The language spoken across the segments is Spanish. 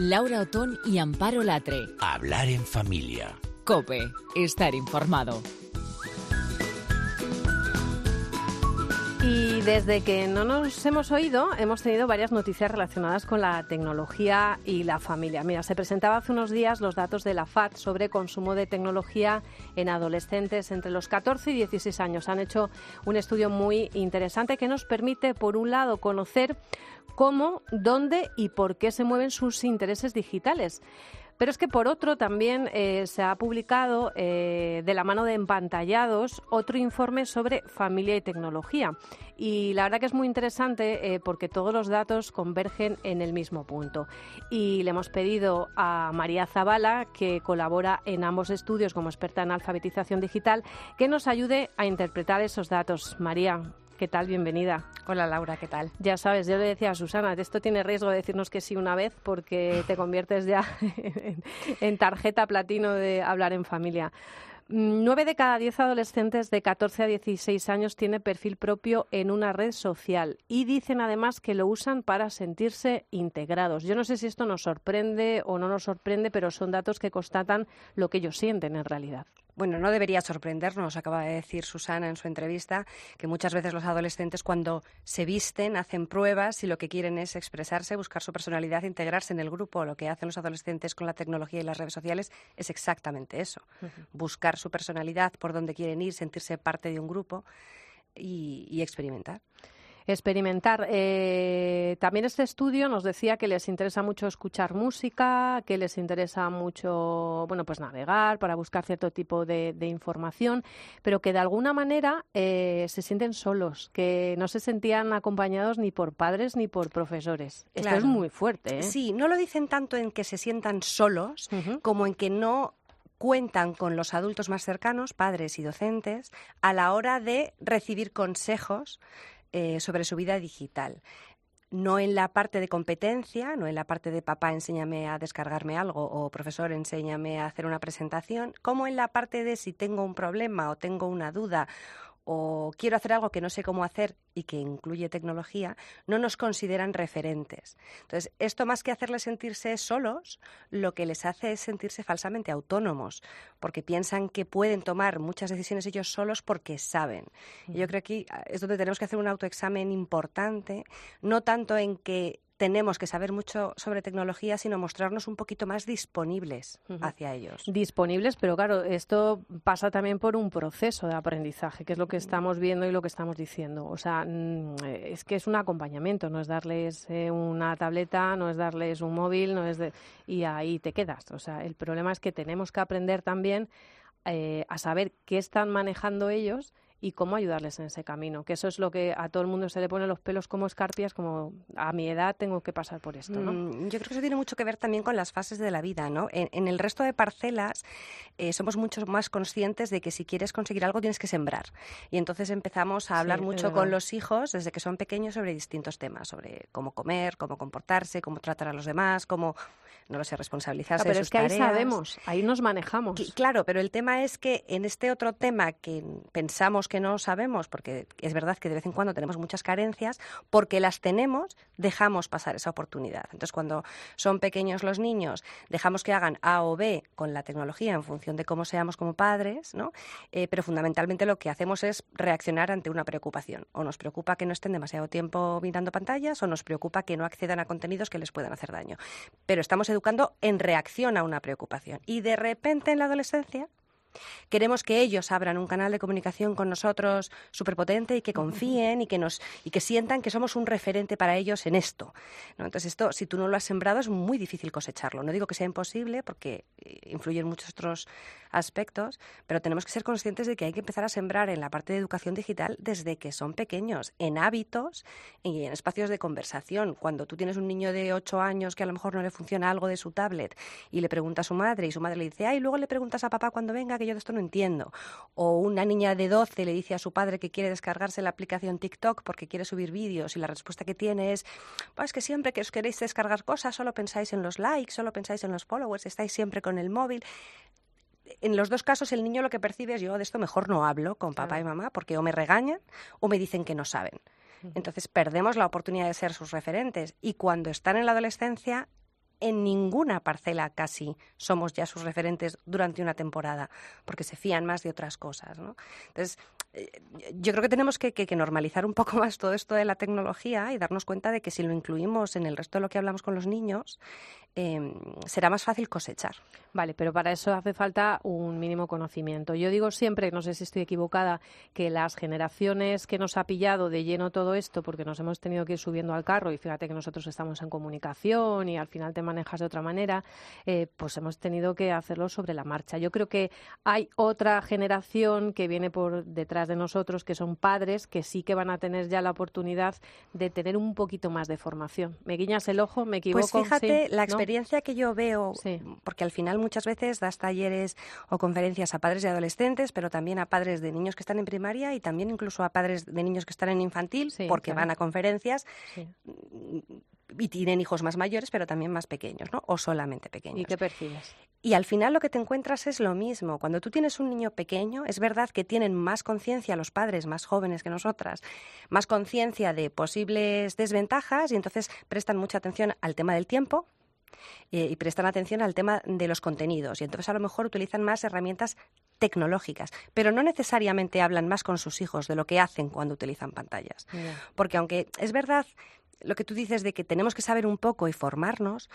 Laura Otón y Amparo Latre. Hablar en familia. Cope, estar informado. Y desde que no nos hemos oído, hemos tenido varias noticias relacionadas con la tecnología y la familia. Mira, se presentaba hace unos días los datos de la FAD sobre consumo de tecnología en adolescentes entre los 14 y 16 años. Han hecho un estudio muy interesante que nos permite, por un lado, conocer cómo, dónde y por qué se mueven sus intereses digitales. Pero es que por otro también eh, se ha publicado eh, de la mano de Empantallados otro informe sobre familia y tecnología. Y la verdad que es muy interesante eh, porque todos los datos convergen en el mismo punto. Y le hemos pedido a María Zavala, que colabora en ambos estudios como experta en alfabetización digital, que nos ayude a interpretar esos datos. María, ¿Qué tal? Bienvenida. Hola Laura, ¿qué tal? Ya sabes, yo le decía a Susana, esto tiene riesgo de decirnos que sí una vez porque te conviertes ya en tarjeta platino de hablar en familia. Nueve de cada diez adolescentes de 14 a 16 años tiene perfil propio en una red social y dicen además que lo usan para sentirse integrados. Yo no sé si esto nos sorprende o no nos sorprende, pero son datos que constatan lo que ellos sienten en realidad. Bueno, no debería sorprendernos, acaba de decir Susana en su entrevista, que muchas veces los adolescentes cuando se visten hacen pruebas y lo que quieren es expresarse, buscar su personalidad, integrarse en el grupo. Lo que hacen los adolescentes con la tecnología y las redes sociales es exactamente eso, buscar su personalidad, por dónde quieren ir, sentirse parte de un grupo y experimentar experimentar. Eh, también este estudio nos decía que les interesa mucho escuchar música, que les interesa mucho, bueno, pues navegar para buscar cierto tipo de, información, pero que de alguna manera eh, se sienten solos, que no se sentían acompañados ni por padres ni por profesores. Esto es muy fuerte. ¿eh? Sí, no lo dicen tanto en que se sientan solos como en que no cuentan con los adultos más cercanos, padres y docentes, a la hora de recibir consejos eh, sobre su vida digital. No en la parte de competencia, no en la parte de papá enséñame a descargarme algo o profesor enséñame a hacer una presentación, como en la parte de si tengo un problema o tengo una duda o quiero hacer algo que no sé cómo hacer y que incluye tecnología, no nos consideran referentes. Entonces, esto más que hacerles sentirse solos, lo que les hace es sentirse falsamente autónomos, porque piensan que pueden tomar muchas decisiones ellos solos porque saben. Y yo creo que aquí es donde tenemos que hacer un autoexamen importante, no tanto en que tenemos que saber mucho sobre tecnología, sino mostrarnos un poquito más disponibles hacia ellos. Disponibles, pero claro, esto pasa también por un proceso de aprendizaje, que es lo que estamos viendo y lo que estamos diciendo. O sea, mm, es que es un acompañamiento, no es darles eh, una tableta, no es darles un móvil, no es de... y ahí te quedas. O sea, el problema es que tenemos que aprender también eh, a saber qué están manejando ellos y cómo ayudarles en ese camino. Que eso es lo que a todo el mundo se le pone los pelos como escarpias, como a mi edad tengo que pasar por esto, ¿no? Mm, yo creo que eso tiene mucho que ver también con las fases de la vida, ¿no? En, el resto de parcelas eh, somos mucho más conscientes de que si quieres conseguir algo tienes que sembrar. Y entonces empezamos a hablar mucho con los hijos desde que son pequeños sobre distintos temas, sobre cómo comer, cómo comportarse, cómo tratar a los demás, cómo no lo sé, responsabilizarse pero es que ahí sabemos, ahí nos manejamos. claro, pero el tema es que en este otro tema que pensamos que no sabemos, porque es verdad que de vez en cuando tenemos muchas carencias, porque las tenemos, dejamos pasar esa oportunidad. Entonces, cuando son pequeños los niños, dejamos que hagan A o B con la tecnología en función de cómo seamos como padres, ¿no? Eh, pero fundamentalmente lo que hacemos es reaccionar ante una preocupación. O nos preocupa que no estén demasiado tiempo mirando pantallas, o nos preocupa que no accedan a contenidos que les puedan hacer daño. Pero estamos educando en reacción a una preocupación. Y de repente en la adolescencia Queremos que ellos abran un canal de comunicación con nosotros superpotente y que confíen y que nos y que sientan que somos un referente para ellos en esto. Entonces esto, si tú no lo has sembrado, es muy difícil cosecharlo. No digo que sea imposible porque eh, influyen muchos otros aspectos, pero tenemos que ser conscientes de que hay que empezar a sembrar en la parte de educación digital desde que son pequeños, en hábitos y en espacios de conversación. Cuando tú tienes un niño de 8 años que a lo mejor no le funciona algo de su tablet y le pregunta a su madre y su madre le dice, ay, luego le preguntas a papá cuando venga que yo de esto no entiendo. O una niña de 12 le dice a su padre que quiere descargarse la aplicación TikTok porque quiere subir vídeos y la respuesta que tiene es, pues que siempre que os queréis descargar cosas solo pensáis en los likes, solo pensáis en los followers, estáis siempre con el móvil en los dos casos el niño lo que percibe es yo de esto mejor no hablo con papá y mamá porque o me regañan o me dicen que no saben. Entonces perdemos la oportunidad de ser sus referentes y cuando están en la adolescencia en ninguna parcela casi somos ya sus referentes durante una temporada, porque se fían más de otras cosas. ¿no? Entonces, eh, yo creo que tenemos que, normalizar un poco más todo esto de la tecnología y darnos cuenta de que si lo incluimos en el resto de lo que hablamos con los niños, em, será más fácil cosechar. Vale, pero para eso hace falta un mínimo conocimiento. Yo digo siempre, no sé si estoy equivocada, que las generaciones que nos ha pillado de lleno todo esto, porque nos hemos tenido que ir subiendo al carro, y fíjate que nosotros estamos en comunicación y al final te manejas de otra manera, eh, pues hemos tenido que hacerlo sobre la marcha. Yo creo que hay otra generación que viene por detrás de nosotros, que son padres, que sí que van a tener ya la oportunidad de tener un poquito más de formación. ¿Me guiñas el ojo? ¿Me equivoco? Pues fíjate, la experiencia que yo veo, porque al final muchas veces das talleres o conferencias a padres de adolescentes, pero también a padres de niños que están en primaria y también incluso a padres de niños que están en infantil, porque van a conferencias y tienen hijos más mayores, pero también más pequeños, ¿no? O solamente pequeños. ¿Y qué percibes? Y al final lo que te encuentras es lo mismo. Cuando tú tienes un niño pequeño, es verdad que tienen más conciencia los padres más jóvenes que nosotras, más conciencia de posibles desventajas y entonces prestan mucha atención al tema del tiempo, eh, y prestan atención al tema de los contenidos y entonces a lo mejor utilizan más herramientas tecnológicas, pero no necesariamente hablan más con sus hijos de lo que hacen cuando utilizan pantallas. Porque aunque es verdad lo que tú dices de que tenemos que saber un poco y formarnos,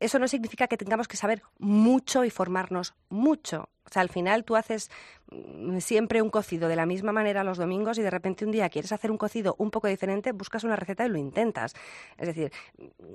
eso no significa que tengamos que saber mucho y formarnos mucho. O sea, al final tú haces mm, siempre un cocido de la misma manera los domingos y de repente un día quieres hacer un cocido un poco diferente, buscas una receta y lo intentas. Es decir,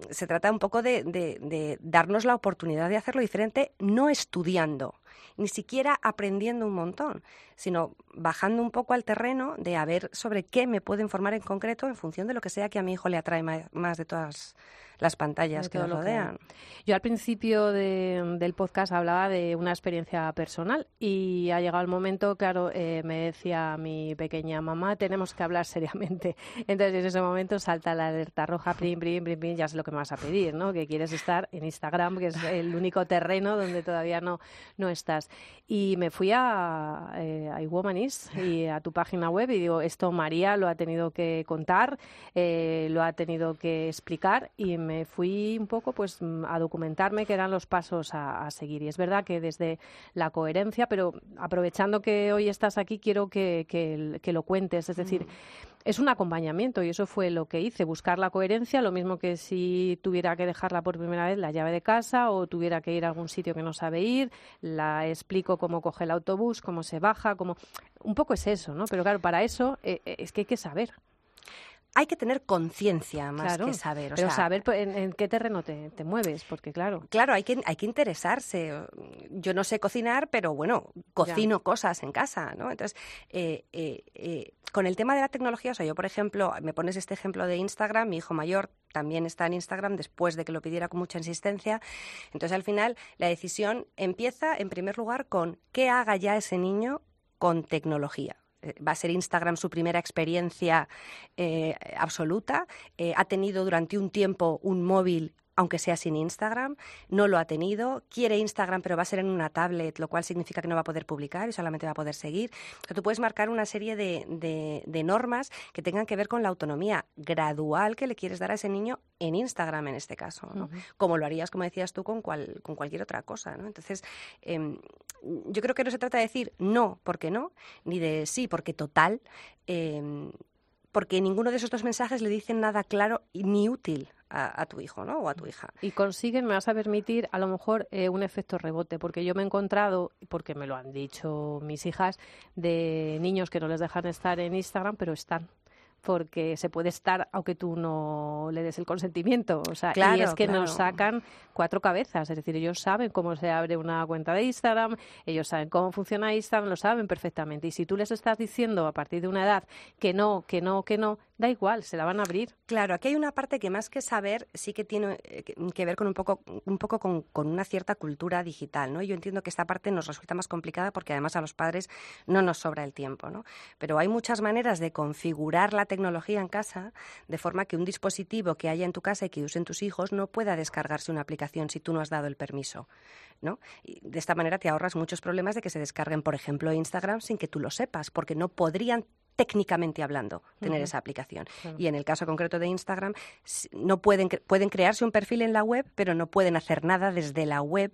se trata un poco de, de darnos la oportunidad de hacerlo diferente, no estudiando, ni siquiera aprendiendo un montón, sino bajando un poco al terreno de a ver sobre qué me puedo informar en concreto en función de lo que sea que a mi hijo le atrae más de todas las pantallas que lo rodean. Yo al principio del podcast hablaba de una experiencia personal y ha llegado el momento, claro, eh, me decía mi pequeña mamá, tenemos que hablar seriamente. Entonces en ese momento salta la alerta roja, prim, prim, prim, prim, ya sé lo que me vas a pedir, ¿no? Que quieres estar en Instagram, que es el único terreno donde todavía no, no estás. Y me fui a, eh, a iWomanis y a tu página web y digo, esto María lo ha tenido que contar, eh, lo ha tenido que explicar y me fui un poco pues a documentarme qué eran los pasos a, seguir. Y es verdad que desde la coherencia, pero aprovechando que hoy estás aquí, quiero que, que, lo cuentes. Es decir, mm. Es un acompañamiento y eso fue lo que hice, buscar la coherencia, lo mismo que si tuviera que dejarla por primera vez la llave de casa o tuviera que ir a algún sitio que no sabe ir, la explico cómo coge el autobús, cómo se baja, cómo... Un poco es eso, ¿no? Pero claro, para eso eh, eh, es que hay que saber hay que tener conciencia más que saber. pero saber en, qué terreno te, mueves, porque claro. Claro, hay que, hay que interesarse. Yo no sé cocinar, pero bueno, cocino cosas en casa, ¿no? Entonces, eh, eh, eh, con el tema de la tecnología, o sea, yo, por ejemplo, me pones este ejemplo de Instagram, mi hijo mayor también está en Instagram después de que lo pidiera con mucha insistencia. Entonces, al final, la decisión empieza, en primer lugar, con qué haga ya ese niño con tecnología. Eh, va a ser Instagram su primera experiencia eh, absoluta. Eh, ha tenido durante un tiempo un móvil aunque sea sin Instagram, no lo ha tenido, quiere Instagram pero va a ser en una tablet, lo cual significa que no va a poder publicar y solamente va a poder seguir. O tú puedes marcar una serie de, de, normas que tengan que ver con la autonomía gradual que le quieres dar a ese niño en Instagram en este caso, ¿no? como lo harías, como decías tú, con, cual, con cualquier otra cosa. ¿no? Entonces, em, yo creo que no se trata de decir no porque no, ni de sí porque total. Em, porque ninguno de esos dos mensajes le dicen nada claro ni útil a, tu hijo ¿no? o a tu hija. Y consiguen, me vas a permitir, a lo mejor eh, un efecto rebote, porque yo me he encontrado, porque me lo han dicho mis hijas, de niños que no les dejan estar en Instagram, pero están porque se puede estar aunque tú no le des el consentimiento. O sea, y es que nos sacan cuatro cabezas, es decir, ellos saben cómo se abre una cuenta de Instagram, ellos saben cómo funciona Instagram, lo saben perfectamente. Y si tú les estás diciendo a partir de una edad que no, que no, que no, da igual, se la van a abrir. Claro, aquí hay una parte que más que saber sí que tiene eh, que ver con un poco, un poco con, con, una cierta cultura digital, ¿no? Yo entiendo que esta parte nos resulta más complicada porque además a los padres no nos sobra el tiempo, ¿no? Pero hay muchas maneras de configurar la tecnología en casa de forma que un dispositivo que haya en tu casa y que usen tus hijos no pueda descargarse una aplicación si tú no has dado el permiso, ¿no? Y de esta manera te ahorras muchos problemas de que se descarguen, por ejemplo, Instagram sin que tú lo sepas, porque no podrían técnicamente hablando, tener esa aplicación. Y en el caso concreto de Instagram, no pueden, pueden crearse un perfil en la web, pero no pueden hacer nada desde la web.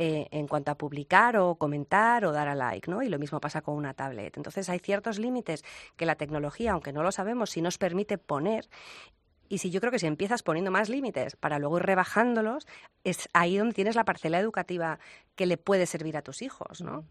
Eh, en cuanto a publicar o comentar o dar a like, ¿no? Y lo mismo pasa con una tablet. Entonces hay ciertos límites que la tecnología, aunque no lo sabemos, sí nos permite poner y si yo creo que si empiezas poniendo más límites para luego ir rebajándolos, es ahí donde tienes la parcela educativa que le puede servir a tus hijos, ¿no?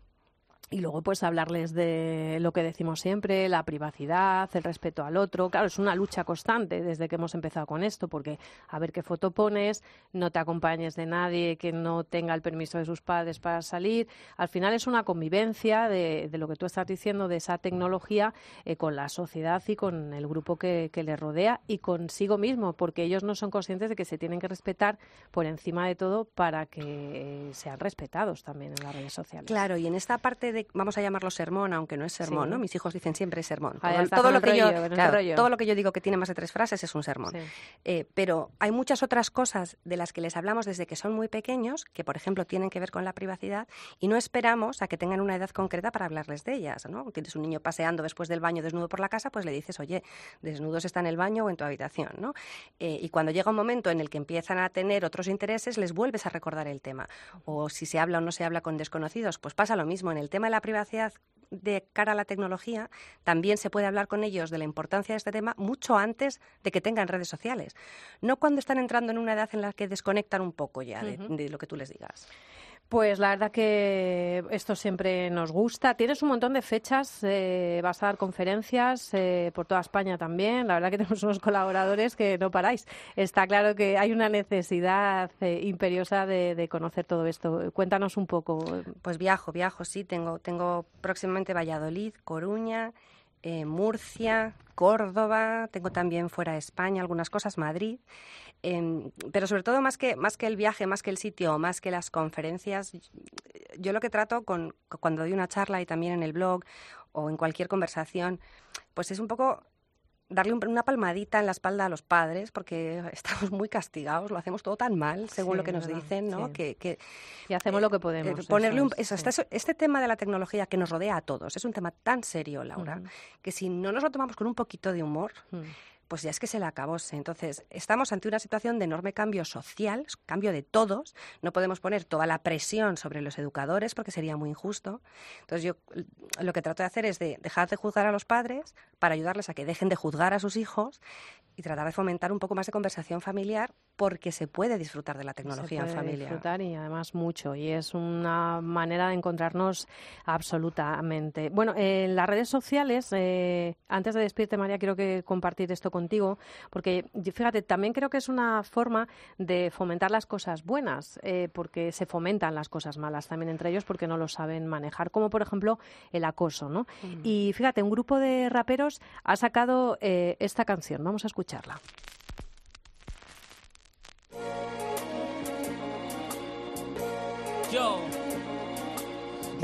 Y luego, pues hablarles de lo que decimos siempre, la privacidad, el respeto al otro. Claro, es una lucha constante desde que hemos empezado con esto, porque a ver qué foto pones, no te acompañes de nadie que no tenga el permiso de sus padres para salir. Al final es una convivencia de, lo que tú estás diciendo, de esa tecnología eh, con la sociedad y con el grupo que, que le rodea y consigo mismo, porque ellos no son conscientes de que se tienen que respetar por encima de todo para que sean respetados también en las redes sociales. Claro, y en esta parte vamos a llamarlo sermón, aunque no es sermón, ¿no? Mis hijos dicen siempre sermón. todo, lo que yo, todo lo que yo digo que tiene más de tres frases es un sermón. Eh, pero hay muchas otras cosas de las que les hablamos desde que son muy pequeños, que por ejemplo tienen que ver con la privacidad, y no esperamos a que tengan una edad concreta para hablarles de ellas, ¿no? Tienes un niño paseando después del baño desnudo por la casa, pues le dices, oye, desnudos está en el baño o en tu habitación, ¿no? Eh, y cuando llega un momento en el que empiezan a tener otros intereses, les vuelves a recordar el tema. O si se habla o no se habla con desconocidos, pues pasa lo mismo. En el tema de la privacidad de cara a la tecnología, también se puede hablar con ellos de la importancia de este tema mucho antes de que tengan redes sociales. No cuando están entrando en una edad en la que desconectan un poco ya de lo que tú les digas. Pues la verdad que esto siempre nos gusta. Tienes un montón de fechas, eh, vas a dar conferencias eh, por toda España también. La verdad que tenemos unos colaboradores que no paráis. Está claro que hay una necesidad eh, imperiosa de, conocer todo esto. Cuéntanos un poco. Pues viajo, viajo, sí. Tengo, tengo próximamente Valladolid, Coruña, Murcia, Córdoba, tengo también fuera de España algunas cosas, Madrid. Em, pero sobre todo, más que, más que el viaje, más que el sitio, más que las conferencias, yo lo que trato con, cuando doy una charla y también en el blog o en cualquier conversación, pues es un poco darle una palmadita en la espalda a los padres porque estamos muy castigados, lo hacemos todo tan mal, según lo que nos dicen, ¿no? Que, y hacemos lo que podemos. Eh, ponerle un, este, este, tema de la tecnología que nos rodea a todos es un tema tan serio, Laura, que si no nos lo tomamos con un poquito de humor, pues ya es que se le acabóse. Entonces, estamos ante una situación de enorme cambio social, cambio de todos. No podemos poner toda la presión sobre los educadores porque sería muy injusto. Entonces, yo lo que trato de hacer es de dejar de juzgar a los padres para ayudarles a que dejen de juzgar a sus hijos y tratar de fomentar un poco más de conversación familiar porque se puede disfrutar de la tecnología en familia. disfrutar y además mucho y es una manera de encontrarnos absolutamente. Bueno, en las redes sociales, eh, antes de despedirte María, quiero que compartir esto contigo porque fíjate, también creo que es una forma de fomentar las cosas buenas eh, porque se fomentan las cosas malas también entre ellos porque no lo saben manejar, como por ejemplo el acoso, ¿no? Mm. Y fíjate, un grupo de raperos ha sacado eh, esta canción, vamos a escuchar escucharla. Yo.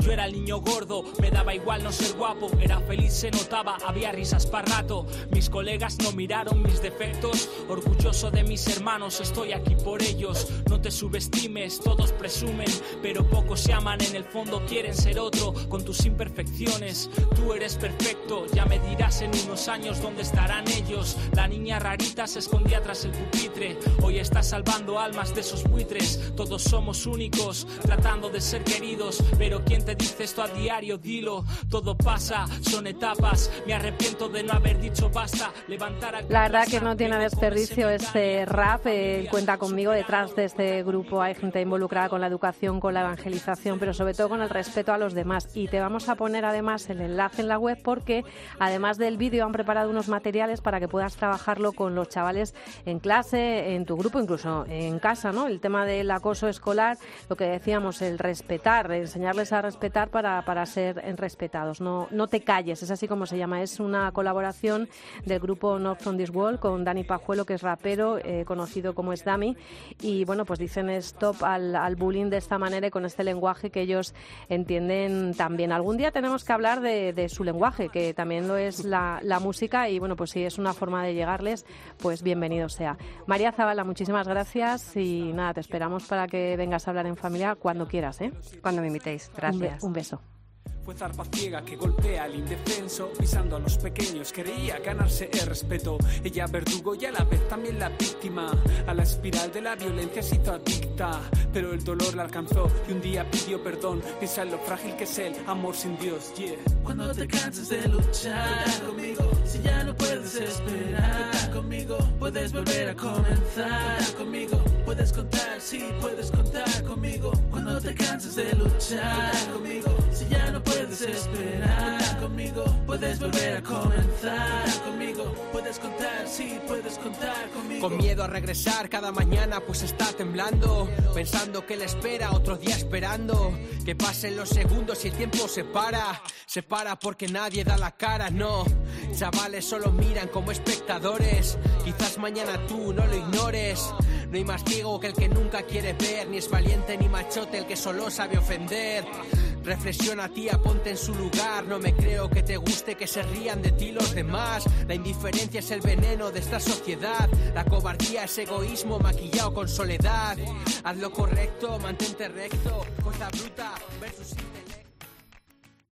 Yo era el niño gordo, me daba igual no ser guapo, era feliz, se notaba, había risas para rato. Mis colegas no miraron mis defectos, orgulloso de mis hermanos, estoy aquí por ellos. No te subestimes, todos presumen, pero pocos se aman, en el fondo quieren ser otro, con tus imperfecciones. Tú eres perfecto, ya me dirás en unos años dónde estarán ellos. La niña rarita se escondía tras el pupitre, hoy está salvando almas de esos buitres. Todos somos únicos, tratando de ser queridos, pero ¿quién te dice esto a diario, dilo, todo pasa, son etapas, me arrepiento de no haber dicho basta, levantar La verdad que no tiene desperdicio este rap, eh, cuenta conmigo, detrás de este grupo hay gente involucrada con la educación, con la evangelización, pero sobre todo con el respeto a los demás. Y te vamos a poner además el enlace en la web porque además del vídeo han preparado unos materiales para que puedas trabajarlo con los chavales en clase, en tu grupo, incluso en casa, ¿no? El tema del acoso escolar, lo que decíamos, el respetar, enseñarles a respetar para, para ser respetados. No, no te calles, es así como se llama. Es una colaboración del grupo North on This Wall con Dani Pajuelo, que es rapero, eh, conocido como es Dami. Y bueno, pues dicen stop al, al, bullying de esta manera y con este lenguaje que ellos entienden también. Algún día tenemos que hablar de, de su lenguaje, que también lo es la, la música. Y bueno, pues si es una forma de llegarles, pues bienvenido sea. María Zavala, muchísimas gracias y nada, te esperamos para que vengas a hablar en familia cuando quieras. ¿eh? Cuando me invitéis. Gracias. Un beso. Fue zarpa ciega que golpea al indefenso, pisando a los pequeños, quería ganarse el respeto. Ella verdugo y a la vez también la víctima. A la espiral de la violencia se hizo adicta, pero el dolor la alcanzó y un día pidió perdón. Piensa en lo frágil que es el amor sin Dios, yeah. Cuando te canses de luchar conmigo, si ya no puedes esperar conmigo, puedes volver a comenzar conmigo. Puedes contar, sí, puedes contar conmigo. Cuando te canses de luchar conmigo, si ya no puedes esperar conmigo, puedes volver a comenzar conmigo. Puedes contar, sí, puedes contar conmigo. Con miedo a regresar cada mañana, pues está temblando, pensando que le espera otro día esperando. Que pasen los segundos y el tiempo se para. Se para porque nadie da la cara, no. Chavales solo miran como espectadores. Quizás mañana tú no lo ignores. No hay más ciego que el que nunca quiere ver, ni es valiente ni machote el que solo sabe ofender. Reflexiona tía, ponte en su lugar. No me creo que te guste que se rían de ti los demás. La indiferencia es el veneno de esta sociedad. La cobardía es egoísmo maquillado con soledad. Haz lo correcto, mantente recto. Fuerza bruta